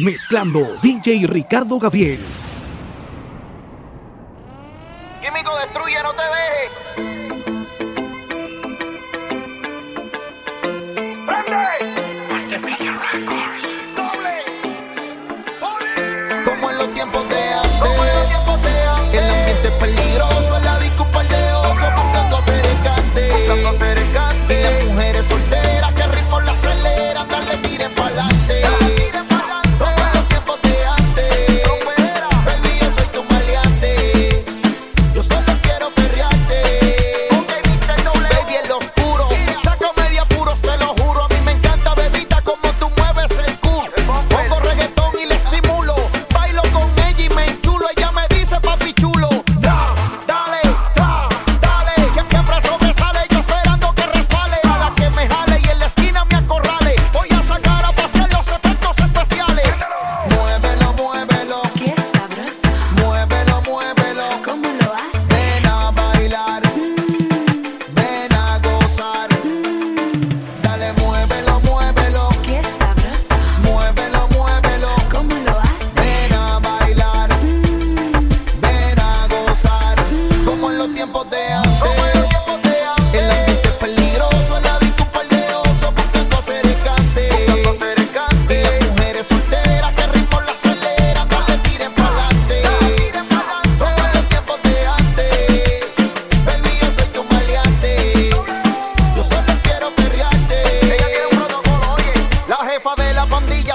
Mezclando DJ Ricardo Gabriel.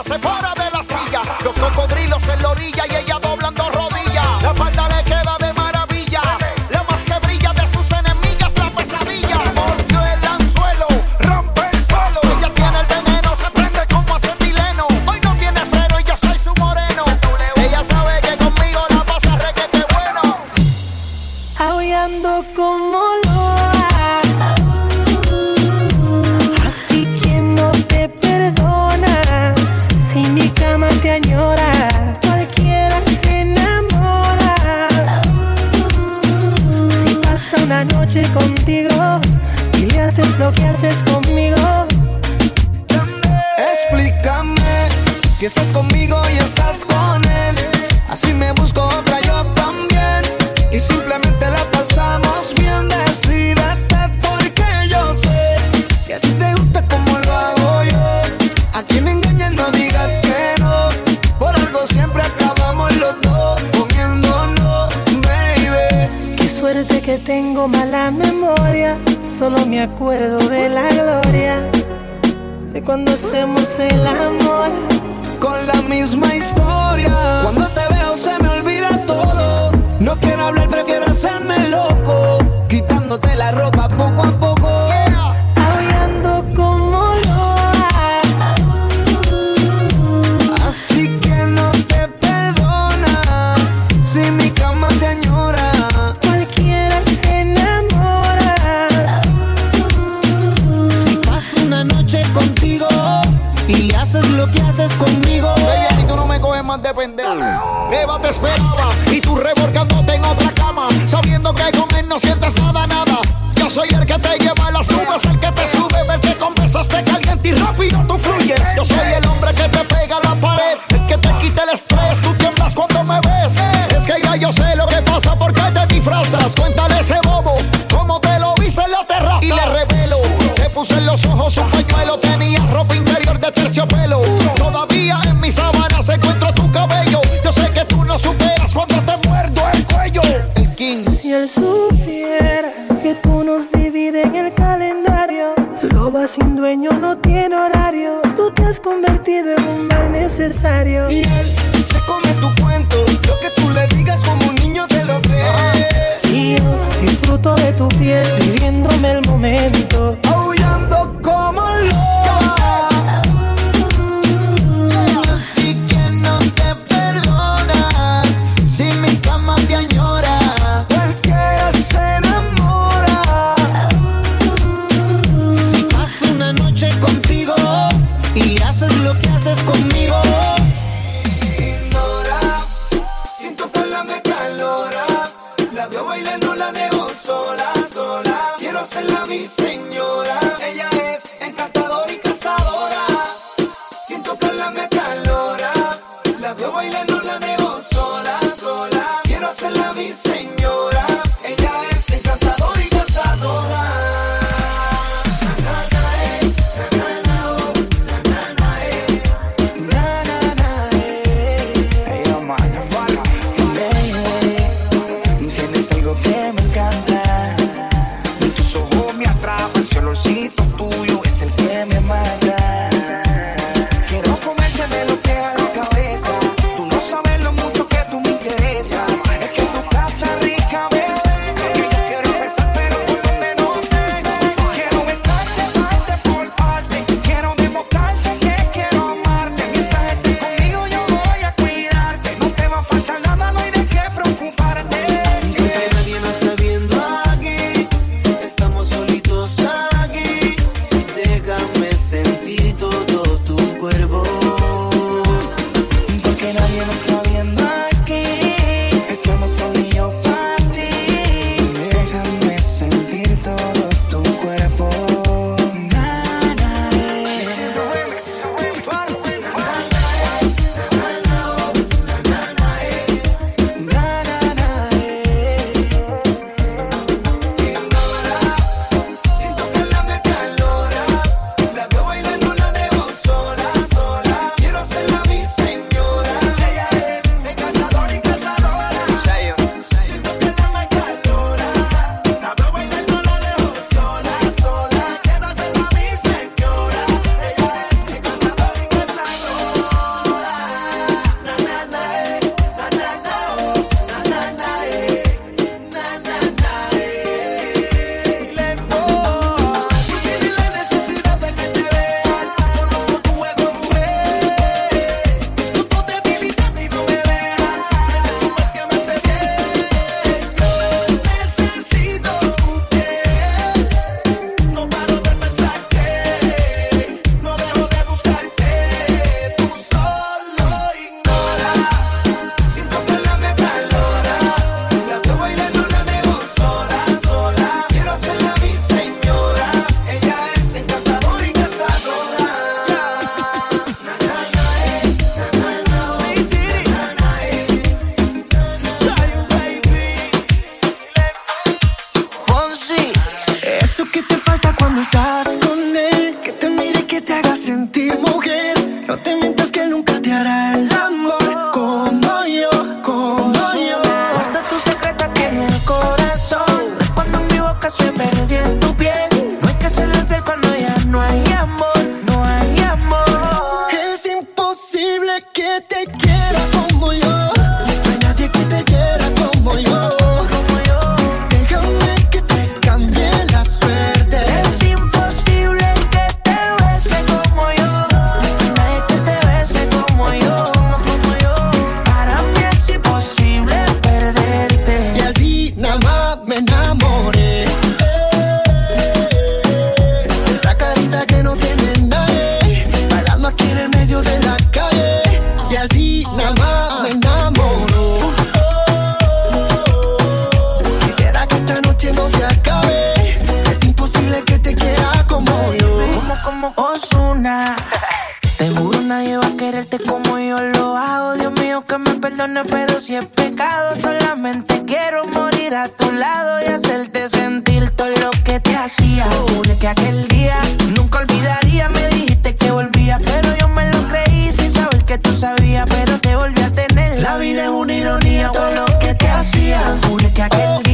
se para de la silla. Los cocodrilos. ¿qué haces conmigo? Baby, si tú no me coges más de pendejo. Eva te esperaba y tú revolcándote en otra. perdone, pero si es pecado, solamente quiero morir a tu lado y hacerte sentir todo lo que te hacía. Jure que aquel día nunca olvidaría, me dijiste que volvía, pero yo me lo creí sin saber que tú sabías, pero te volví a tener. La vida es una ironía, todo lo que te hacía. Jure que aquel día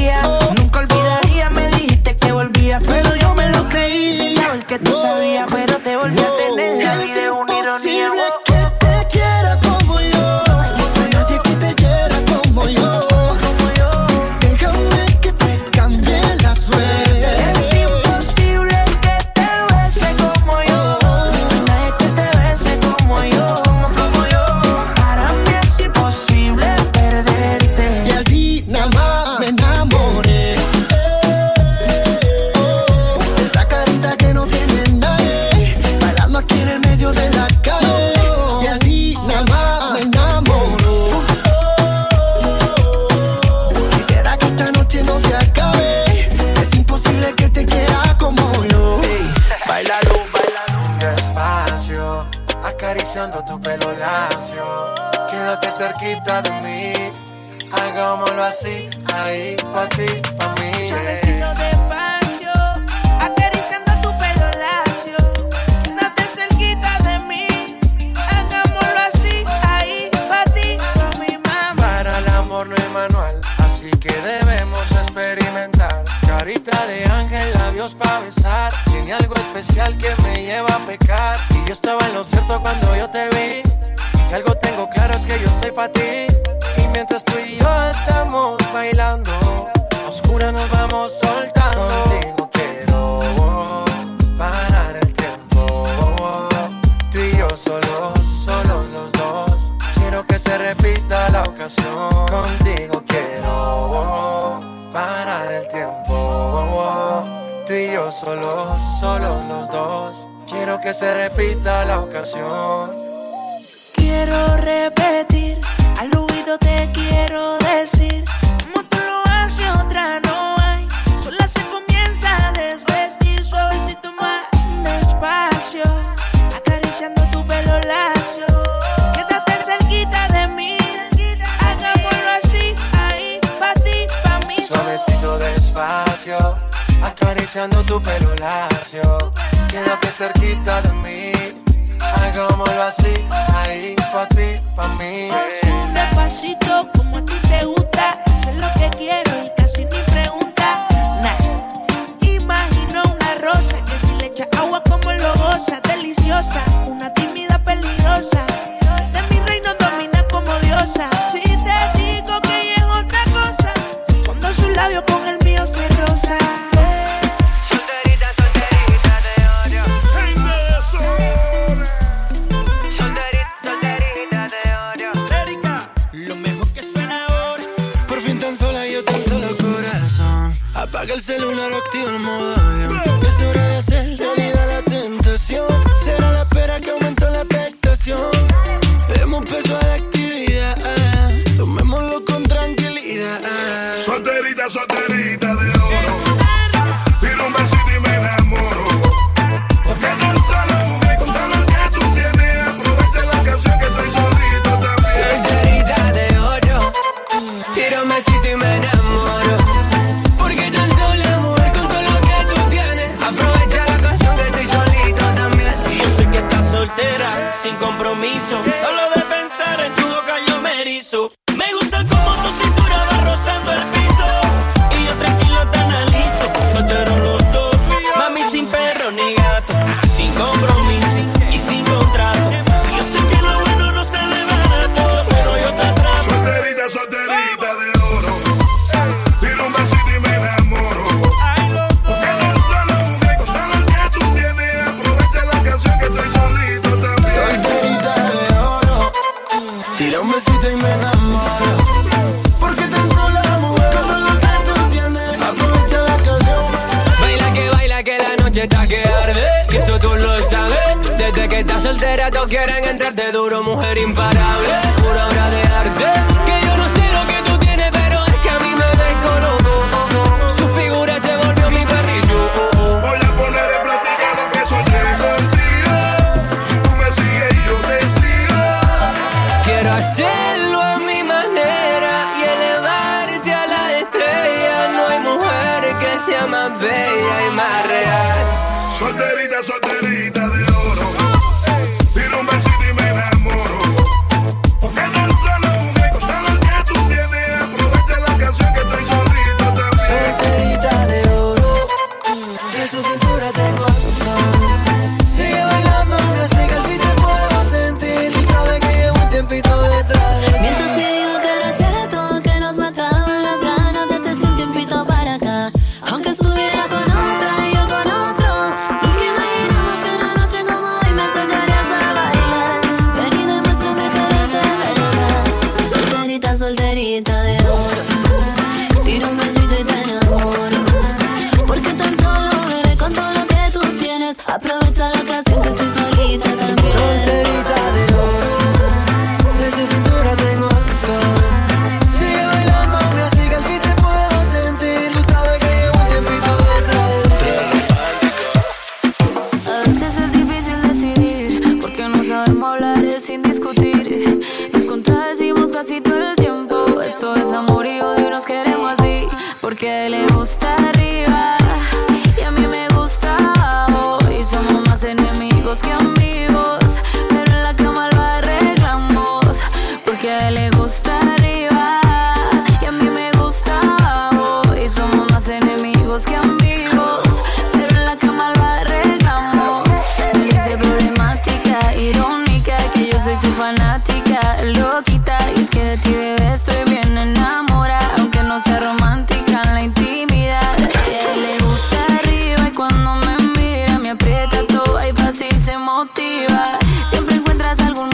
cerquita de mí. Hagámoslo así, ahí, pa' ti, pa' mí. Suavecito de Para el amor no hay manual, así que debemos experimentar. Carita de ángel, labios para besar. Tiene algo especial que me lleva a pecar Y mientras tú y yo estamos bailando, oscura nos vamos soltando. Contigo quiero parar el tiempo. Tú y yo solos, solos los dos. Quiero que se repita la ocasión. Contigo quiero parar el tiempo. Tú y yo solos, solos los dos. Quiero que se repita la ocasión. Quiero repetir rápido te quiero decir. Como tú lo haces, otra no hay. Sola se comienza a desvestir suavecito más despacio. Acariciando tu pelo lacio. Quédate cerquita de mí. Hagámoslo así, ahí, pa' ti, pa' mí. Suavecito despacio. Acariciando tu pelo lacio. Quédate cerquita de mí Hagámoslo así, ahí, pa' ti, pa' mí. Un despacito como a ti te gusta, hacer lo que quiero y casi ni pregunta. Nah. Imagino una rosa que si le echa agua como lo goza, deliciosa, una tímida peligrosa. De mi reino domina como diosa. celular activa el modo Siempre encuentras algún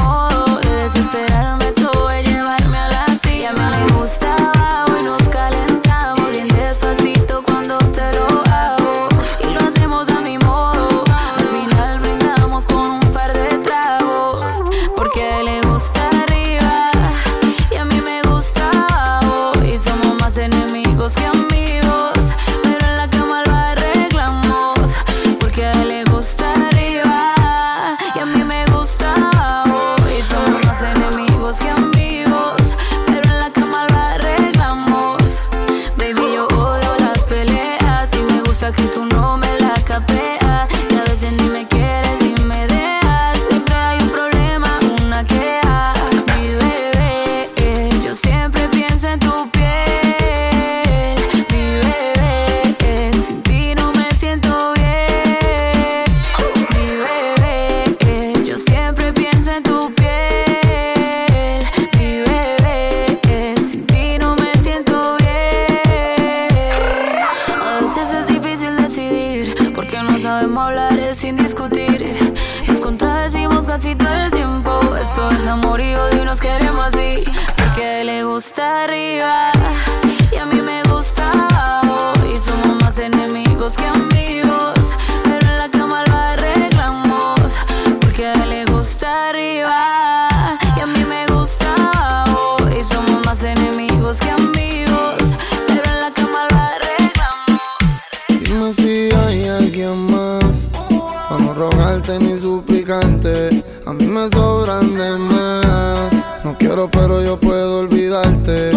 picante. A mí me sobran de más. No quiero, pero yo puedo olvidarte.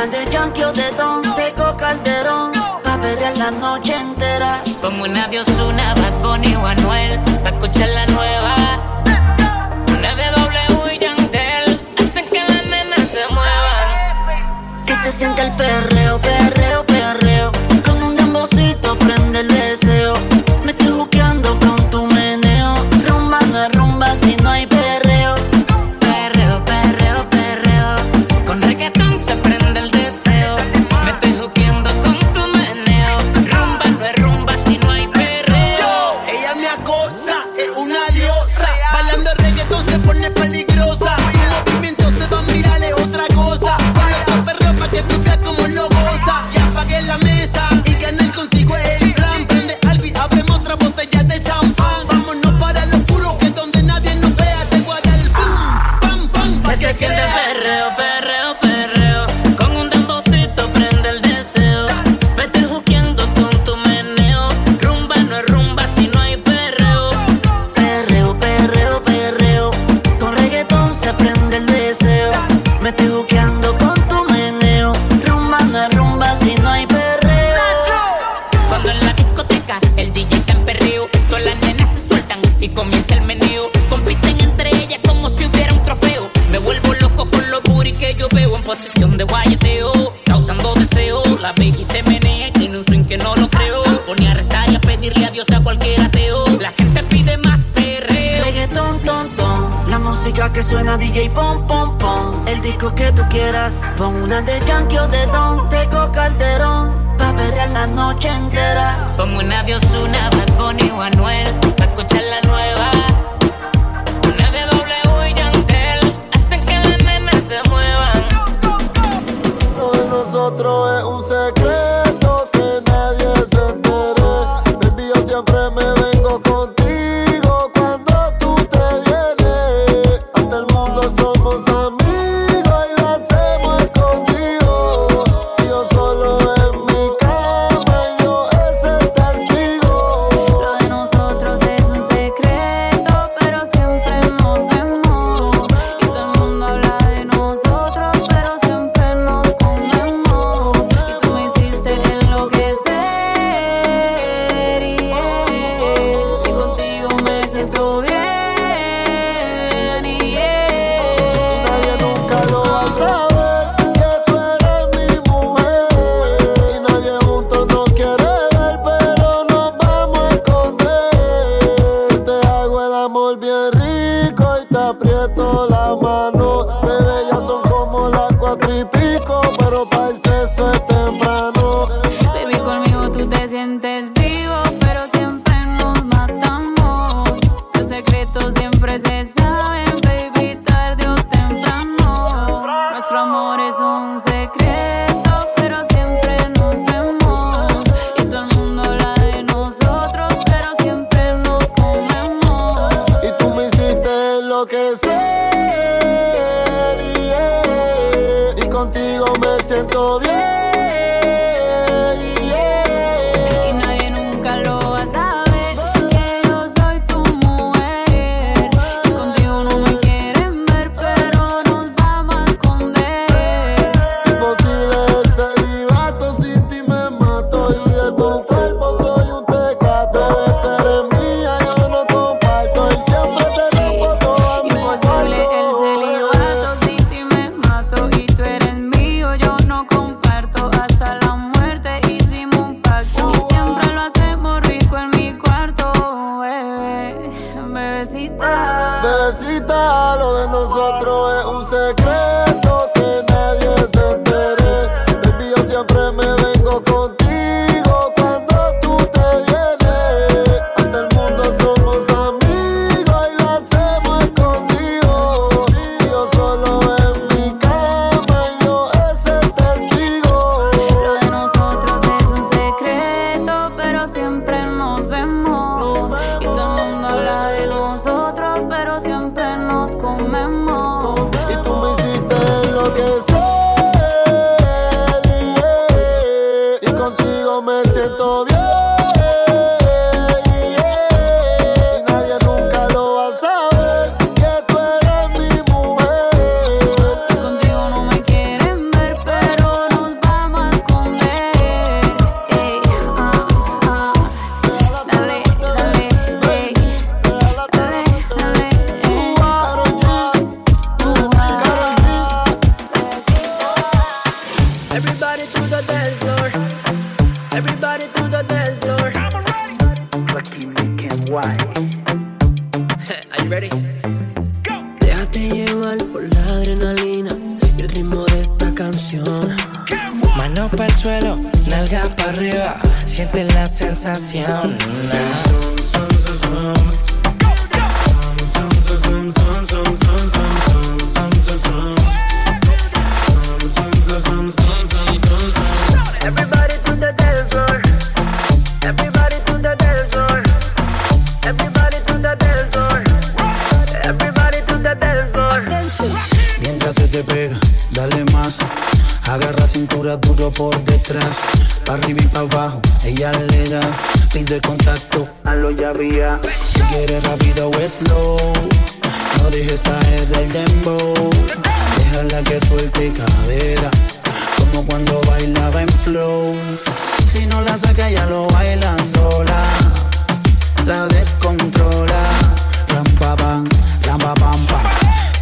De yankee o de don, tengo calderón. Pa' perrear la noche entera. Pongo una diosuna, Bad Bunny o Anuel. Pa' escuchar la nueva. tú quieras. Pon una de Yankee o de Don, tengo Calderón, pa' perrear la noche entera. Pongo una de Ozuna, Bad Bunny o cadera. Como cuando bailaba en flow. Si no la saca, ya lo baila sola. La descontrola. Rampa pam, rampa pam pam.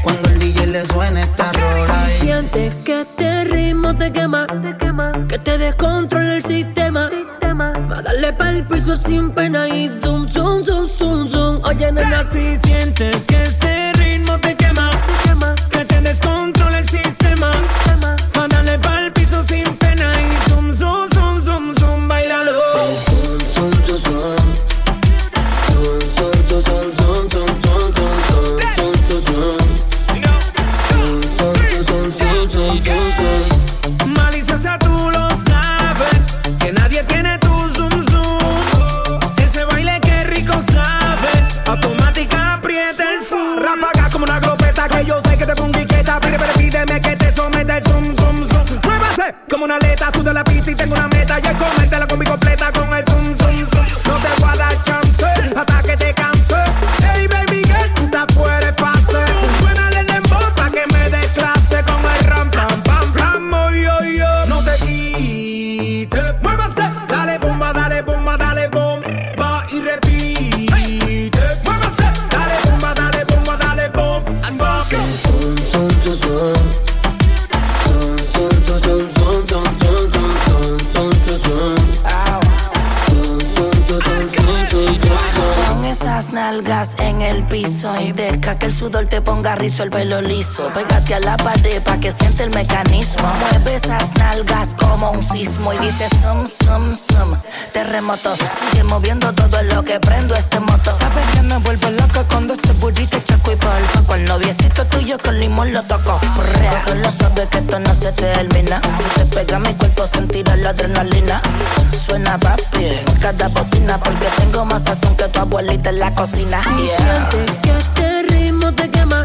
Cuando el DJ le suena esta rola. Y... Sientes que este ritmo te quema. Te quema. Que te descontrola el sistema. sistema. Va a darle pa'l piso sin pena y zoom, zoom, zoom, zoom, zoom. Oye, nena, si sientes que será ponga rizo el pelo liso. Pégate a la pared pa' que siente el mecanismo. Mueve esas nalgas como un sismo y dice sum, sum, sum. Terremoto, sigue moviendo todo lo que prendo este moto. Sabes que me vuelvo loco cuando ese burrito chaco y polvo. Con el noviecito tuyo con limón lo toco. Correa, que lo sabes que esto no se termina. Si te pega mi cuerpo sentirás la adrenalina. Suena papi cada bocina porque tengo más sazón que tu abuelita en la cocina. Yeah te quema.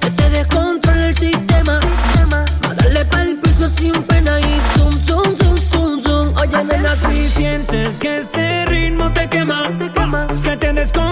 Que te descontrola el sistema. A darle pa'l piso sin pena y zoom, zoom, zoom, zoom, zoom. Oye, si sientes que ese ritmo te quema, que te descontrola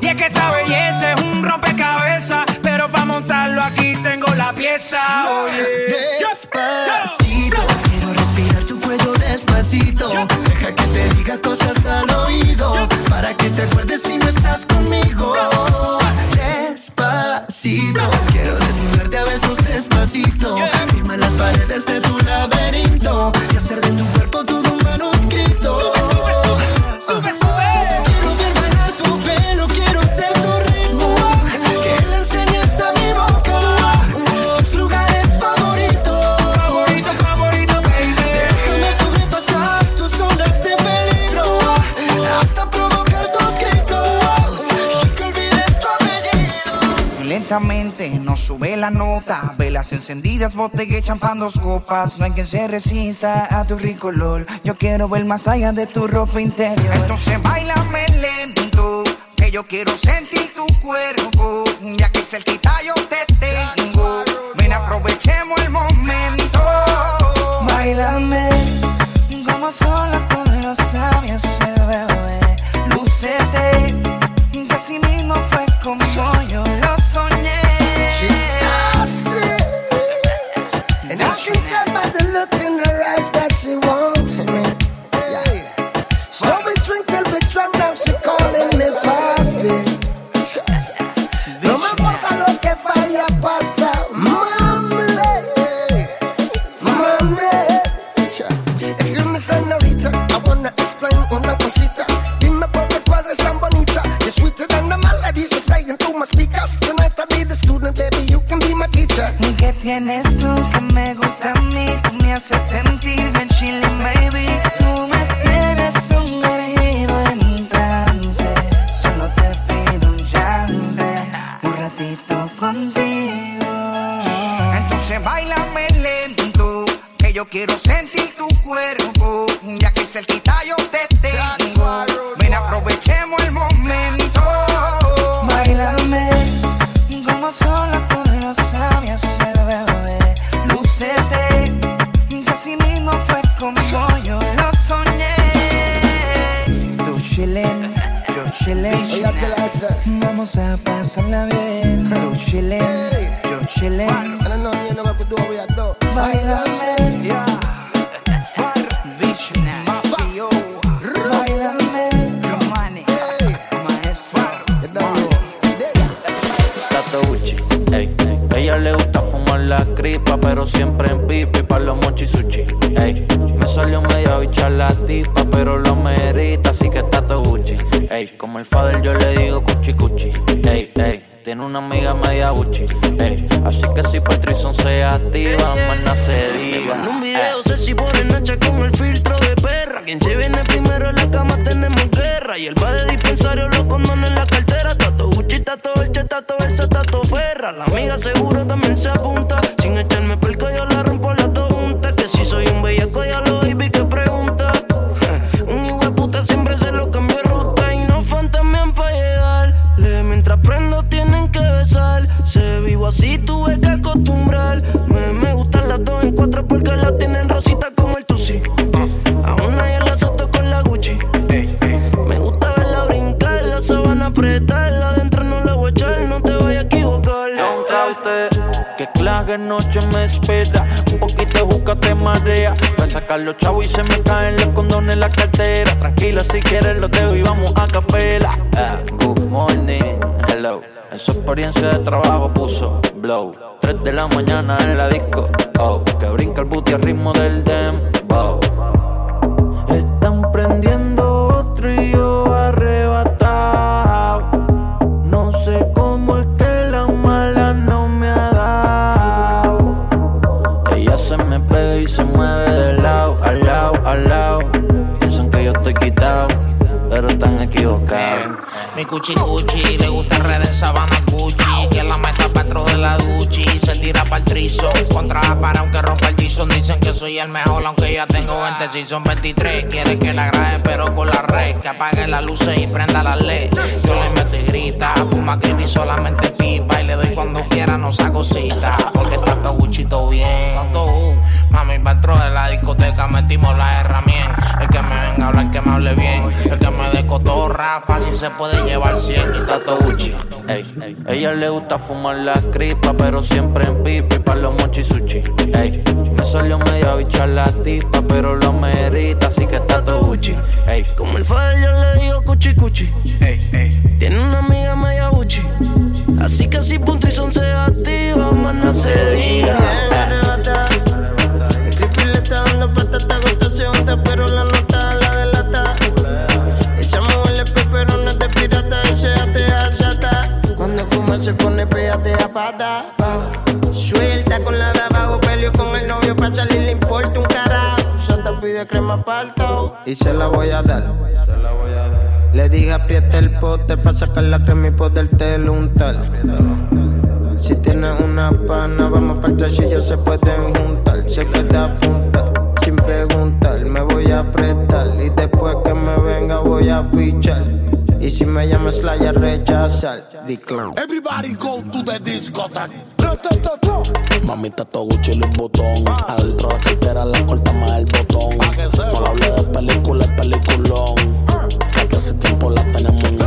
Y es que esa belleza es un rompecabezas, pero para montarlo aquí tengo la pieza. Oye, despacito, quiero respirar tu cuello despacito. Deja que te diga cosas al oído para que te acuerdes si no estás Encendidas, botella y champán, copas. No hay quien se resista a tu rico olor. Yo quiero ver más allá de tu ropa interior. Entonces bailame lento, que yo quiero sentir tu cuerpo. Ya que cerquita yo te tengo. Ven, aprovechemos el momento. Bailame como sola con los sentir tu cuerpo. Ya que cerquita yo te tengo. Ven, aprovechemos el momento. Bailame como sola con los sabios el bebé. Lúcete, que así mismo fue como yo lo soñé. Tú chillen, yo chillen. Vamos a pasarla bien. Tú chillen, yo chillen. Bailame. Siempre en pipi pa' los mochi sushi, ey. Me salió media bicha la tipa, pero lo merita, así que Tato Gucci, ey. Como el father yo le digo cuchi cuchi, ey, ey. Tiene una amiga media Gucci, ey. Así que si Patrison se activa, más se diga. En un video sé si pone Nacha con el filtro de perra. Quien se viene primero en la cama tenemos guerra. Y el va de dispensario los condones en la cartera. Tato Gucci, tato Elche, tato Elsa, tato La amiga seguro también se apunta. Sin echarme pelco yo la rompo las dos juntas. Que si soy un bellaco Fue a sacar los chavos y se me caen los condones en la cartera. Tranquila, si quieres los dejo y vamos a capela. Ah, good morning, hello. En experiencia de trabajo puso blow. 3 de la mañana en la disco. Oh, que brinca el booty al ritmo del dembow. Mi cuchi cuchi, le gusta el red de sabana Gucci. Que la meta dentro de la duchi Se tira pa'l trizo. Contra la para aunque rompa el Jason Dicen que soy el mejor aunque ya tengo 20 Si son 23 Quiere que la grabe pero con la red Que apague las luces y prenda las LED Yo le meto y grita Fuma que ni solamente pipa Y le doy cuando quiera no saco cita Porque tanto Gucci todo bien Tanto, uh, Mami, dentro de la discoteca metimos la herramienta El que me venga a hablar, que me hable bien El que me dé cotorra, fácil se puede llevar 100 y Tato Gucci, ey, ey. Ella le gusta fumar la cripa, pero siempre en pipi pa' los mochi sushi, ey. Me salió media bicha la tipa, pero lo merita, así que Tato Gucci, ey. Como el father yo le digo cuchi cuchi. Tiene una amiga media Gucci. Así que si punto y son se activa, más no se diga. Se pone pégate a pata. Suelta con la de abajo, peleo con el novio pa' salir le importa un carajo. Santa pide crema palto y se la voy a dar. Le dije apriete el pote pa' sacar la crema y poderte untar. Si tienes una pana, vamos para el y se pueden juntar. Se puede apuntar sin preguntar. Me voy a apretar y después que me venga voy a pichar. Y si me llamas la ya rechazar, decline. Everybody go to the discotheque. Mamita, todo Gucci Louis botón. Adentro la cartera la corta más el botón. No la hable de película, es peliculón. Que hace tiempo la tenemos en.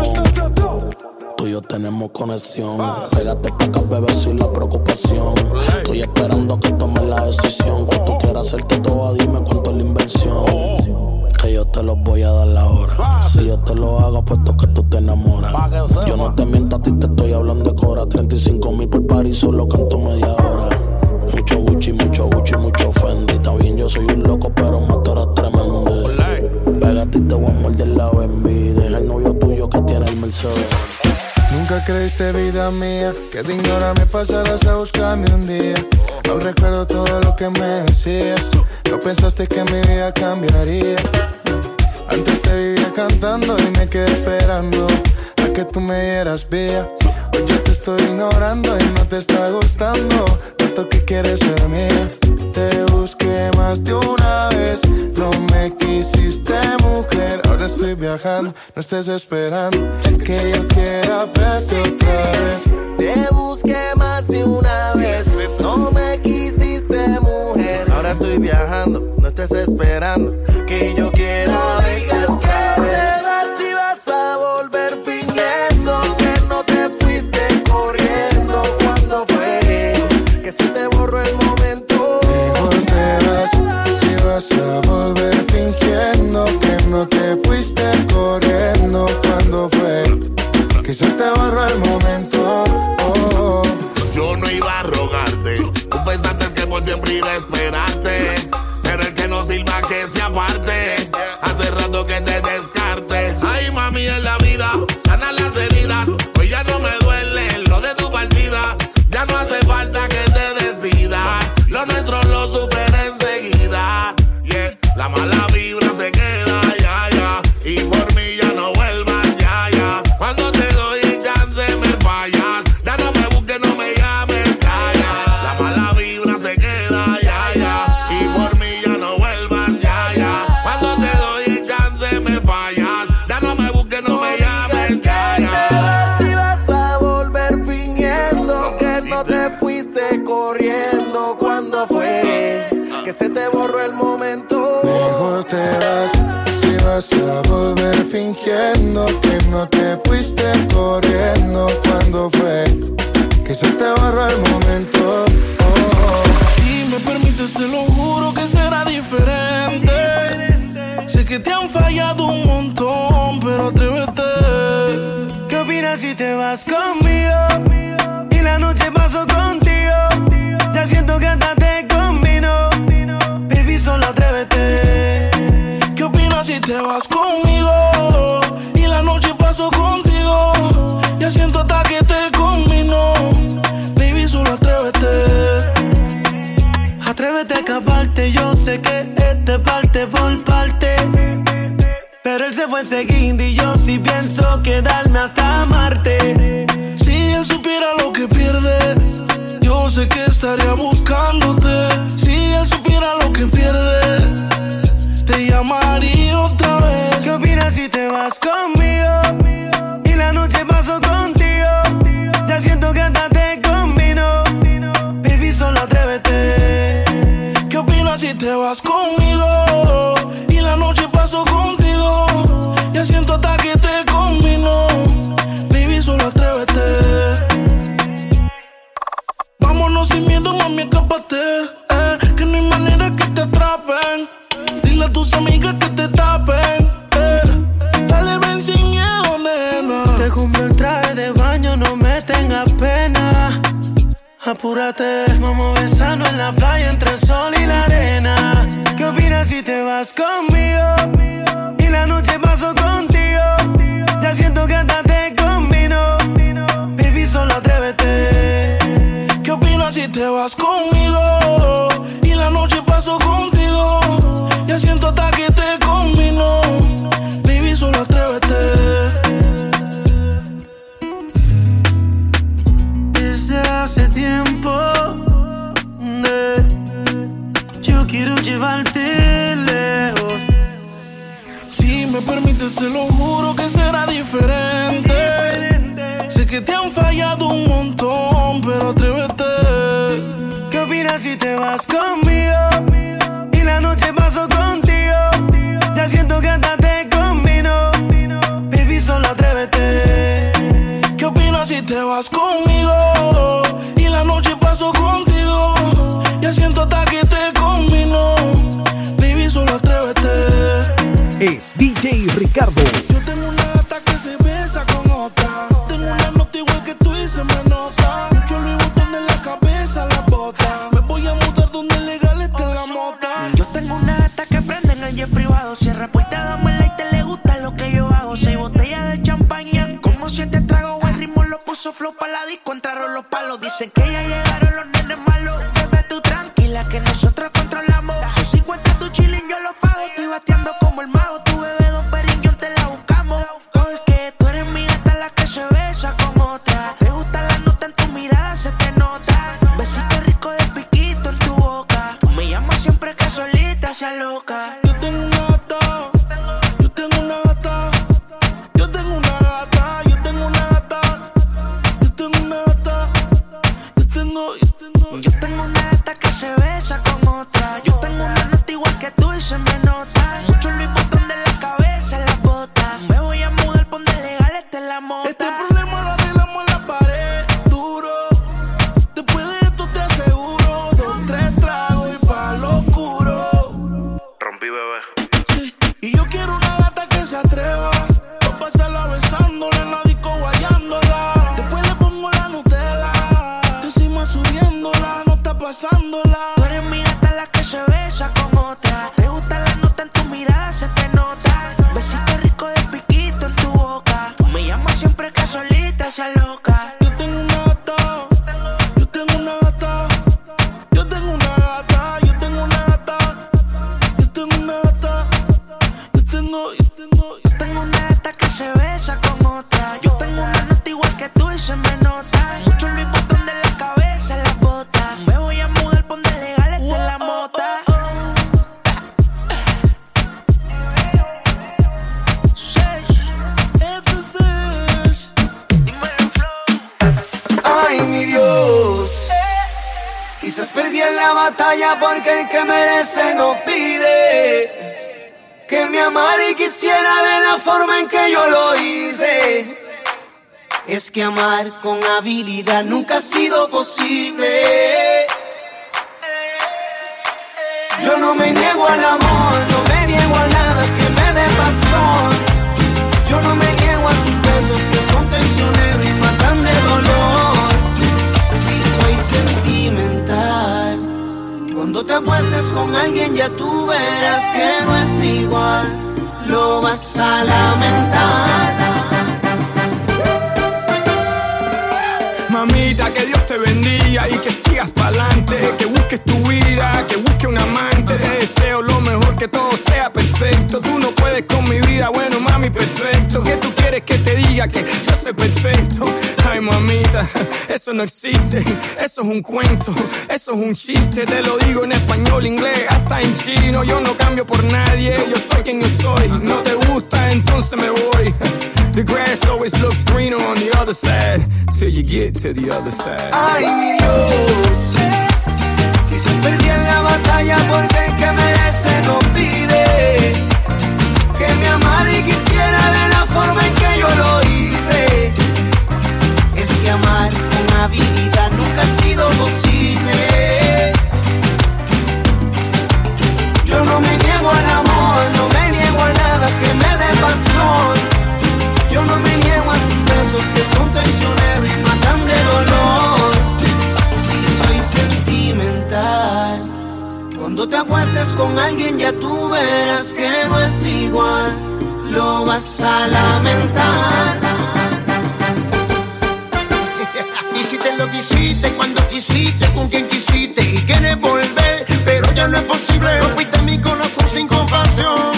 Tú y yo tenemos conexión. Pégate pa' acá, bebé, sin la preocupación. Estoy esperando que tomes la decisión. Que tú quieras hacerte todo, dime cuánto es la inversión. Que yo te lo voy a dar la hora. Si yo te lo hago, puesto que tú te enamoras. Yo no te miento, a ti te estoy hablando de cora. 35 mil por par y solo canto media hora. Mucho Gucci, mucho Gucci, mucho Fendi. Bien, yo soy un loco, pero eres tremendo. Pégate y te voy a morder la. Deja el novio tuyo que tiene el Mercedes. Nunca creíste vida mía que de ignora me pasarás a buscarme un día. Aún recuerdo todo lo que me decías. No pensaste que mi vida cambiaría. Antes te vivía cantando y me quedé esperando a que tú me dieras vía. Hoy yo te estoy ignorando y no te está gustando. Tanto que quieres ser mía. Te busqué más de una vez. No me quisiste, mujer. Ahora estoy viajando. No estés esperando que yo quiera verte otra vez. Te busqué más de una vez. No me quisiste, mujer. Ahora estoy viajando. No estés esperando que yo quiera verte Pero él se fue enseguida y yo sí pienso quedarme Yo quiero llevarte lejos. Si me permites, te lo juro que será diferente. Sé que te han fallado que amar con habilidad nunca ha sido posible. Yo no me niego al amor, no me niego a nada que me dé pasión. Yo no me niego a sus besos que son tensioneros y matan de dolor. Si soy sentimental, cuando te acuestes con alguien ya tú verás que no es igual. Lo vas a lamentar. Mamita, que Dios te bendiga y que sigas pa'lante. Que busques tu vida, que busques un amante. Te deseo lo mejor, que todo sea perfecto. Tú no puedes con mi vida, bueno, mami, perfecto. Que tú quieres que te diga que yo soy perfecto. Ay, mamita, eso no existe. Eso es un cuento, eso es un chiste. Te lo digo en español, inglés, hasta en chino. Yo no cambio por nadie, yo soy quien yo soy. No te gusta, entonces me voy. The grass always looks greener on the other side till you get to the other side. Ay, mi Dios. Quizás perdí en la batalla porque el que merece no pide. Que me amara y quisiera de la forma en que yo lo hice. Es que amar con habilidad nunca ha sido posible. Yo no me niego al amor, acuestes con alguien ya tú verás que no es igual. Lo vas a lamentar. Y si te lo quisiste cuando quisiste, con quien quisiste y quieres volver, pero ya no es posible. Rompiste mi corazón sin compasión.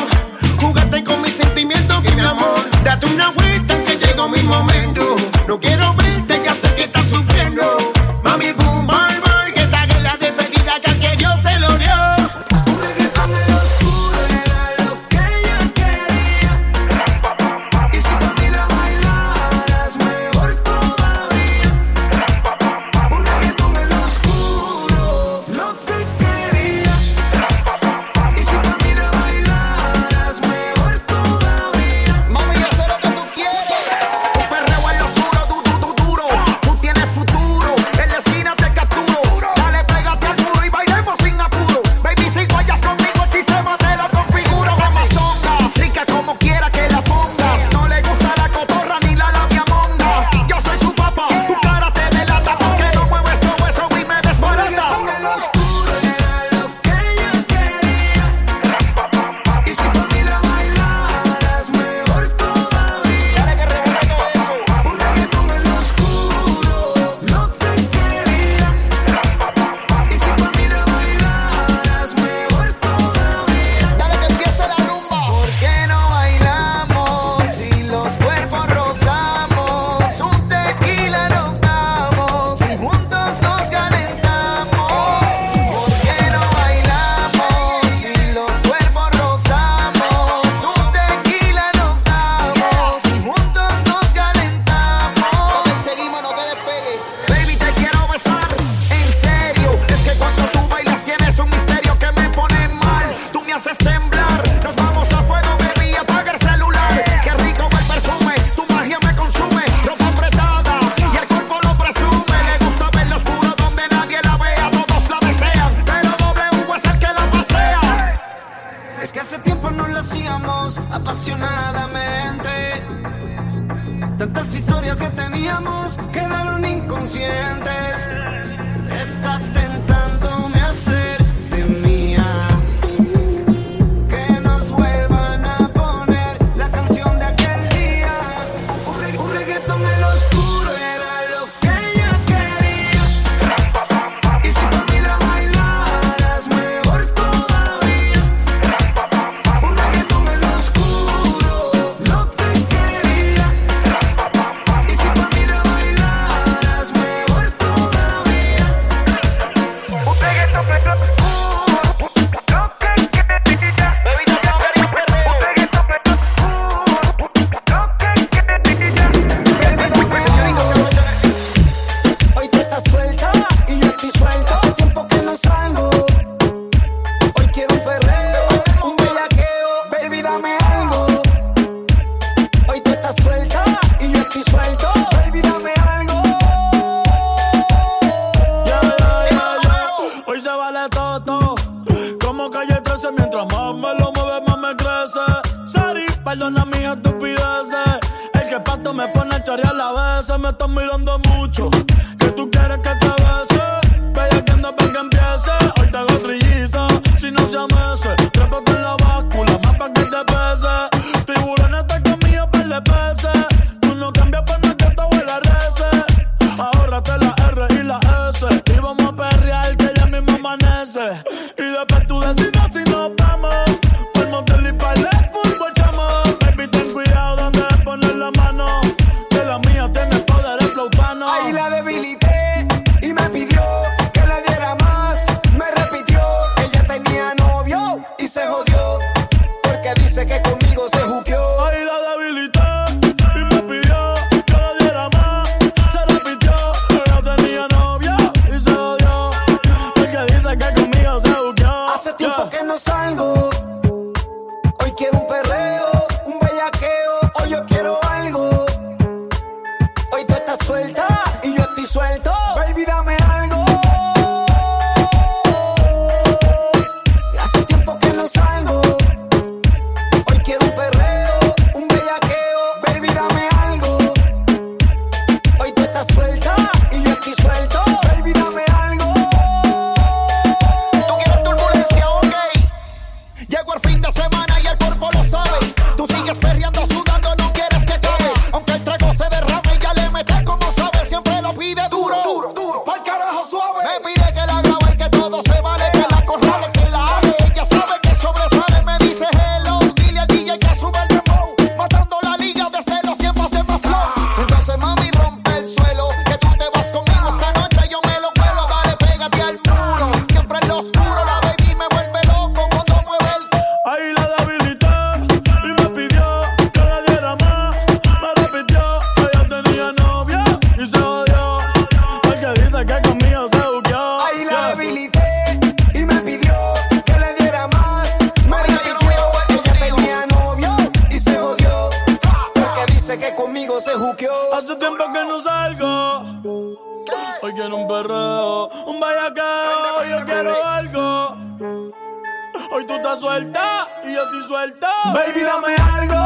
tú estás suelta y yo estoy suelta. Baby, dame algo.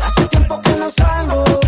Hace tiempo que no salgo.